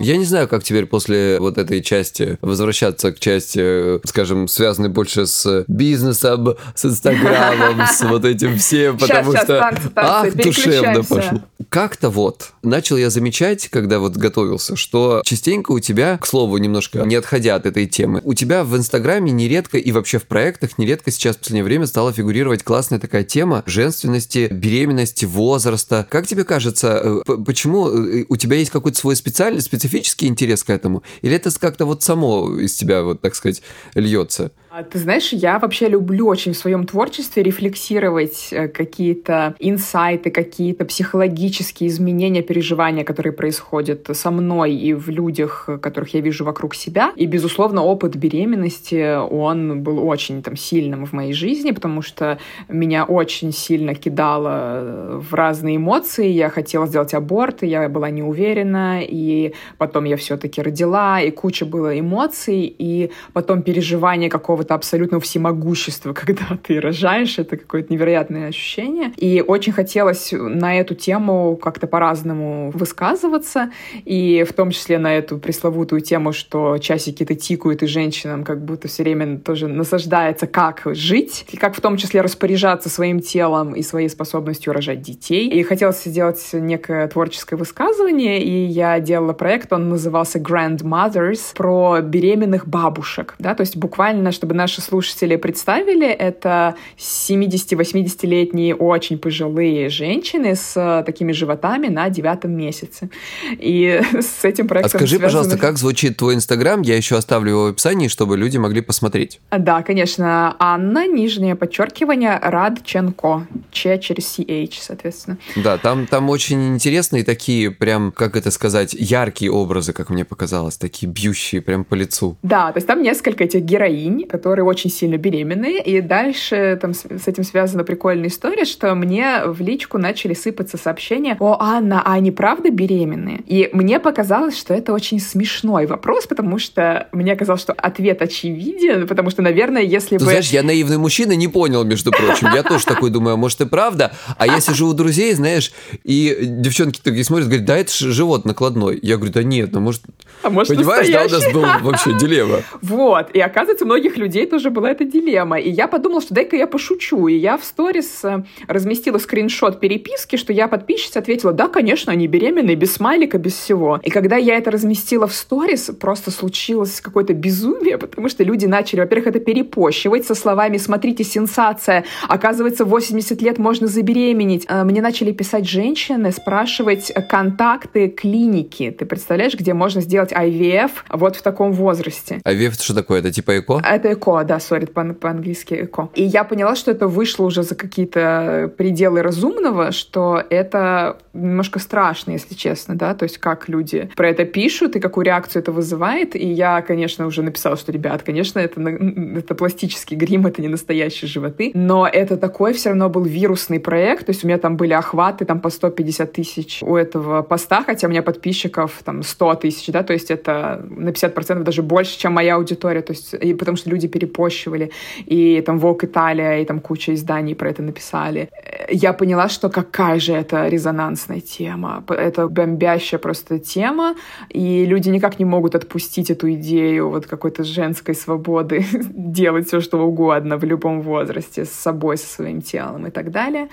Я не знаю, как теперь после вот этой части возвращаться к части, скажем, связанной больше с бизнесом, с Инстаграмом, с вот этим всем, потому что... Ах, душевно пошло. Как-то вот начал я замечать, когда вот готовился, что частенько у тебя, к слову, немножко не отходя от этой темы, у тебя в Инстаграме нередко и вообще в проектах нередко сейчас в последнее время стала фигурировать классная такая тема женственности, беременности, возраста. Как тебе кажется, э, почему э, у тебя есть какой-то свой специальный, специальный специфический интерес к этому? Или это как-то вот само из тебя, вот так сказать, льется? А, ты знаешь, я вообще люблю очень в своем творчестве рефлексировать э, какие-то инсайты, какие-то психологические изменения, переживания, которые происходят со мной и в людях, которых я вижу вокруг себя. И, безусловно, опыт беременности, он был очень там сильным в моей жизни, потому что меня очень сильно кидало в разные эмоции. Я хотела сделать аборт, и я была не уверена, и потом я все-таки родила, и куча было эмоций, и потом переживания какого какого-то абсолютного всемогущества, когда ты рожаешь. Это какое-то невероятное ощущение. И очень хотелось на эту тему как-то по-разному высказываться. И в том числе на эту пресловутую тему, что часики-то тикают, и женщинам как будто все время тоже насаждается, как жить, и как в том числе распоряжаться своим телом и своей способностью рожать детей. И хотелось сделать некое творческое высказывание, и я делала проект, он назывался Grandmothers, про беременных бабушек, да, то есть буквально, чтобы наши слушатели представили, это 70-80-летние очень пожилые женщины с э, такими животами на девятом месяце. И с этим проектом А скажи, связаны... пожалуйста, как звучит твой Инстаграм? Я еще оставлю его в описании, чтобы люди могли посмотреть. Да, конечно. Анна, нижнее подчеркивание, Радченко. Ч через CH, соответственно. Да, там, там очень интересные такие прям, как это сказать, яркие образы, как мне показалось, такие бьющие прям по лицу. Да, то есть там несколько этих героинь, которые очень сильно беременные. И дальше там с, с этим связана прикольная история, что мне в личку начали сыпаться сообщения «О, Анна, а они правда беременные?» И мне показалось, что это очень смешной вопрос, потому что мне казалось, что ответ очевиден, потому что, наверное, если бы... знаешь, я наивный мужчина не понял, между прочим. Я тоже такой думаю, а может и правда? А я сижу у друзей, знаешь, и девчонки такие смотрят, говорят, да, это живот накладной. Я говорю, да нет, ну может... А может, Понимаешь, да, у нас был вообще дилемма. Вот. И оказывается, у многих людей людей тоже была эта дилемма. И я подумала, что дай-ка я пошучу. И я в сторис э, разместила скриншот переписки, что я подписчица ответила, да, конечно, они беременные, без смайлика, без всего. И когда я это разместила в сторис, просто случилось какое-то безумие, потому что люди начали, во-первых, это перепощивать со словами «смотрите, сенсация, оказывается, 80 лет можно забеременеть». Э, мне начали писать женщины, спрашивать контакты клиники. Ты представляешь, где можно сделать IVF вот в таком возрасте? IVF это что такое? Это типа ЭКО? Это ЭКО эко, да, сори, по-английски эко. И я поняла, что это вышло уже за какие-то пределы разумного, что это немножко страшно, если честно, да, то есть как люди про это пишут и какую реакцию это вызывает. И я, конечно, уже написала, что, ребят, конечно, это, это пластический грим, это не настоящие животы, но это такой все равно был вирусный проект, то есть у меня там были охваты там по 150 тысяч у этого поста, хотя у меня подписчиков там 100 тысяч, да, то есть это на 50% даже больше, чем моя аудитория, то есть и потому что люди перепощивали, и там Vogue Италия, и там куча изданий про это написали. Я поняла, что какая же это резонансная тема. Это бомбящая просто тема, и люди никак не могут отпустить эту идею вот какой-то женской свободы делать все, что угодно в любом возрасте с собой, со своим телом и так далее.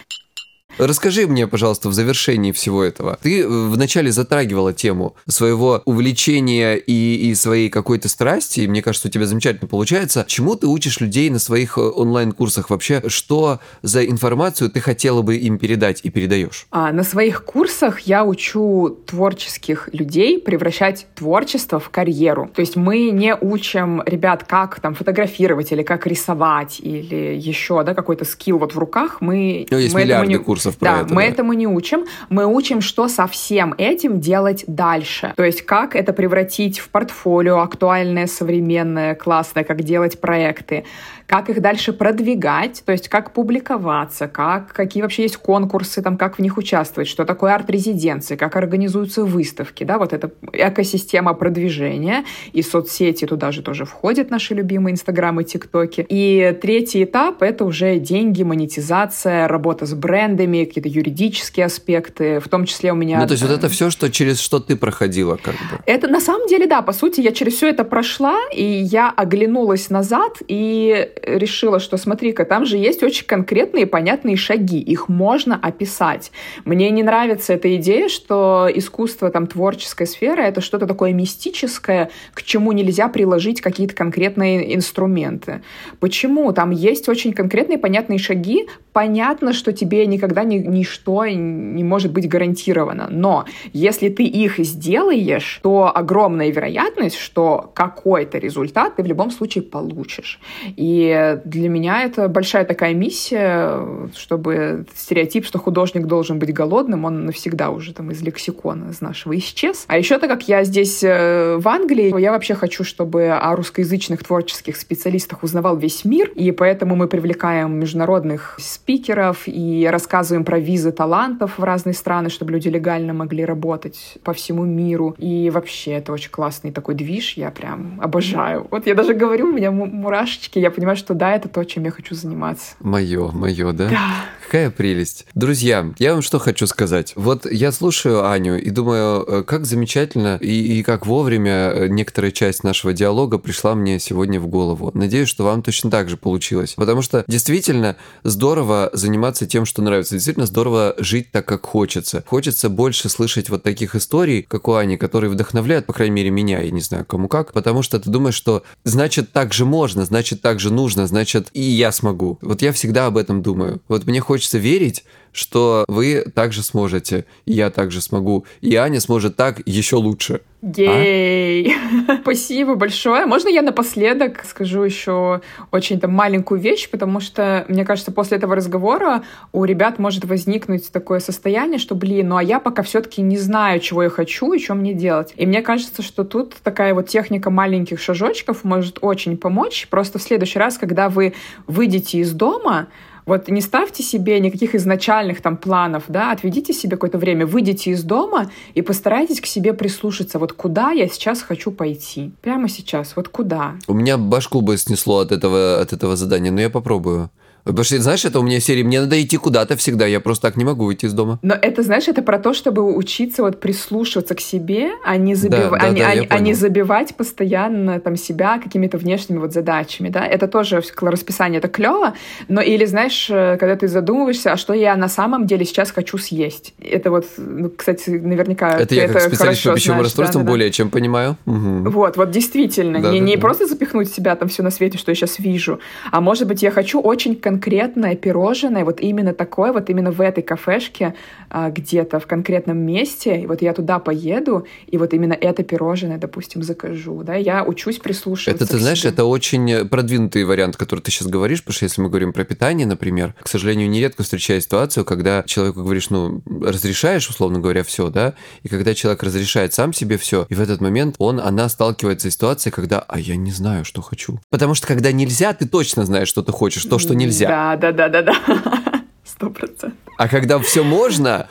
Расскажи мне, пожалуйста, в завершении всего этого. Ты вначале затрагивала тему своего увлечения и, и своей какой-то страсти, и мне кажется, у тебя замечательно получается. Чему ты учишь людей на своих э, онлайн-курсах вообще? Что за информацию ты хотела бы им передать и передаешь? А, на своих курсах я учу творческих людей превращать творчество в карьеру. То есть мы не учим ребят, как там фотографировать или как рисовать или еще да, какой-то скилл вот в руках. Мы, ну, есть мы миллиарды курсов курсов про да, это. Мы да, мы этому не учим. Мы учим, что со всем этим делать дальше. То есть как это превратить в портфолио актуальное, современное, классное, как делать проекты, как их дальше продвигать, то есть как публиковаться, как, какие вообще есть конкурсы, там, как в них участвовать, что такое арт-резиденции, как организуются выставки, да, вот эта экосистема продвижения, и соцсети туда же тоже входят наши любимые инстаграмы, тиктоки. И третий этап — это уже деньги, монетизация, работа с брендами, какие-то юридические аспекты, в том числе у меня... Ну, то есть вот это все, что через что ты проходила, как бы? Это на самом деле, да, по сути, я через все это прошла, и я оглянулась назад, и решила, что смотри-ка, там же есть очень конкретные понятные шаги, их можно описать. Мне не нравится эта идея, что искусство, там, творческая сфера — это что-то такое мистическое, к чему нельзя приложить какие-то конкретные инструменты. Почему? Там есть очень конкретные понятные шаги, понятно, что тебе никогда ни, ничто не может быть гарантировано, но если ты их сделаешь, то огромная вероятность, что какой-то результат ты в любом случае получишь. И для меня это большая такая миссия, чтобы стереотип, что художник должен быть голодным, он навсегда уже там из лексикона из нашего исчез. А еще так как я здесь э, в Англии, я вообще хочу, чтобы о русскоязычных творческих специалистах узнавал весь мир, и поэтому мы привлекаем международных спикеров и рассказываем про визы талантов в разные страны, чтобы люди легально могли работать по всему миру. И вообще это очень классный такой движ, я прям обожаю. Вот я даже говорю, у меня мурашечки, я понимаю, что да, это то, чем я хочу заниматься. Мое, мое, да? Да. Какая прелесть. Друзья, я вам что хочу сказать. Вот я слушаю Аню и думаю, э, как замечательно и, и как вовремя э, некоторая часть нашего диалога пришла мне сегодня в голову. Надеюсь, что вам точно так же получилось. Потому что действительно здорово заниматься тем, что нравится. Действительно здорово жить так, как хочется. Хочется больше слышать вот таких историй, как у Ани, которые вдохновляют, по крайней мере, меня, я не знаю, кому как, потому что ты думаешь, что значит так же можно, значит так же нужно, значит и я смогу. Вот я всегда об этом думаю. Вот мне хочется верить, что вы также сможете, и я также смогу, и Аня сможет так еще лучше. Ей! А? Спасибо большое. Можно я напоследок скажу еще очень там маленькую вещь, потому что, мне кажется, после этого разговора у ребят может возникнуть такое состояние, что, блин, ну а я пока все-таки не знаю, чего я хочу и что мне делать. И мне кажется, что тут такая вот техника маленьких шажочков может очень помочь. Просто в следующий раз, когда вы выйдете из дома, вот не ставьте себе никаких изначальных там планов, да, отведите себе какое-то время, выйдите из дома и постарайтесь к себе прислушаться, вот куда я сейчас хочу пойти. Прямо сейчас, вот куда. У меня башку бы снесло от этого, от этого задания, но я попробую. Потому что, знаешь, это у меня серия, мне надо идти куда-то всегда, я просто так не могу выйти из дома. Но это, знаешь, это про то, чтобы учиться вот прислушиваться к себе, а не, забив... да, да, а, да, а, а не забивать постоянно там себя какими-то внешними вот задачами, да. Это тоже расписание, это клево, но или, знаешь, э, когда ты задумываешься, а что я на самом деле сейчас хочу съесть. Это вот, ну, кстати, наверняка Это я как специалист по пищевым расстройствам да, да, более да. чем понимаю. Угу. Вот, вот действительно, да, не, да, не да. просто запихнуть себя там все на свете, что я сейчас вижу, а может быть, я хочу очень конкретное пирожное, вот именно такое, вот именно в этой кафешке а, где-то в конкретном месте, и вот я туда поеду, и вот именно это пирожное, допустим, закажу, да, я учусь прислушиваться. Это, ты знаешь, это очень продвинутый вариант, который ты сейчас говоришь, потому что если мы говорим про питание, например, к сожалению, нередко встречаю ситуацию, когда человеку говоришь, ну, разрешаешь, условно говоря, все, да, и когда человек разрешает сам себе все, и в этот момент он, она сталкивается с ситуацией, когда, а я не знаю, что хочу. Потому что когда нельзя, ты точно знаешь, что ты хочешь, то, что нельзя. Да, да, да, да, да. Сто процентов. А когда все можно,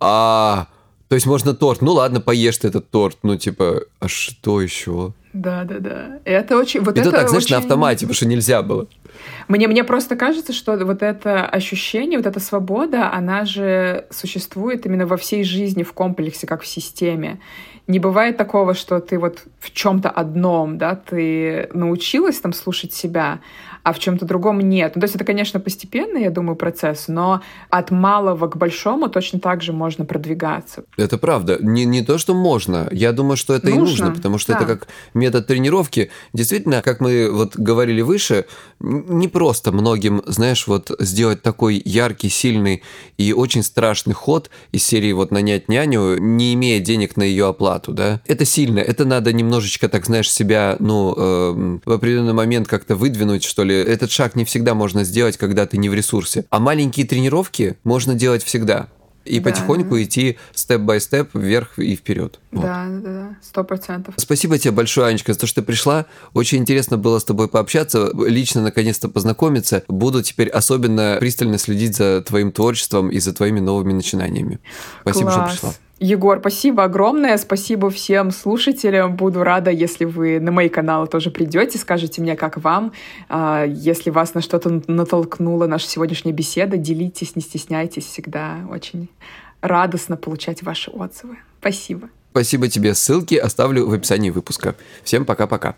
а... То есть можно торт. Ну ладно, поешь ты этот торт. Ну типа, а что еще? Да, да, да. Это очень... Вот это то так, знаешь, очень... на автомате, потому что нельзя было. Мне, мне просто кажется, что вот это ощущение, вот эта свобода, она же существует именно во всей жизни в комплексе, как в системе. Не бывает такого, что ты вот в чем-то одном, да, ты научилась там слушать себя, а в чем-то другом нет. Ну, то есть это, конечно, постепенный, я думаю, процесс, но от малого к большому точно так же можно продвигаться. Это правда. Не, не то, что можно. Я думаю, что это нужно, и нужно, потому что да. это как метод тренировки. Действительно, как мы вот говорили выше, не просто многим, знаешь, вот сделать такой яркий, сильный и очень страшный ход из серии вот нанять няню, не имея денег на ее оплату, да. Это сильно, это надо немножечко, так знаешь, себя, ну, э, в определенный момент как-то выдвинуть, что ли. Этот шаг не всегда можно сделать, когда ты не в ресурсе. А маленькие тренировки можно делать всегда и да. потихоньку идти степ-бай-степ вверх и вперед. Да, вот. да, да, сто процентов. Спасибо тебе большое, Анечка, за то, что ты пришла. Очень интересно было с тобой пообщаться, лично наконец-то познакомиться. Буду теперь особенно пристально следить за твоим творчеством и за твоими новыми начинаниями. Спасибо, Класс. что пришла. Егор, спасибо огромное, спасибо всем слушателям. Буду рада, если вы на мои каналы тоже придете, скажете мне, как вам. А, если вас на что-то натолкнула наша сегодняшняя беседа, делитесь, не стесняйтесь. Всегда очень радостно получать ваши отзывы. Спасибо. Спасибо тебе. Ссылки оставлю в описании выпуска. Всем пока-пока.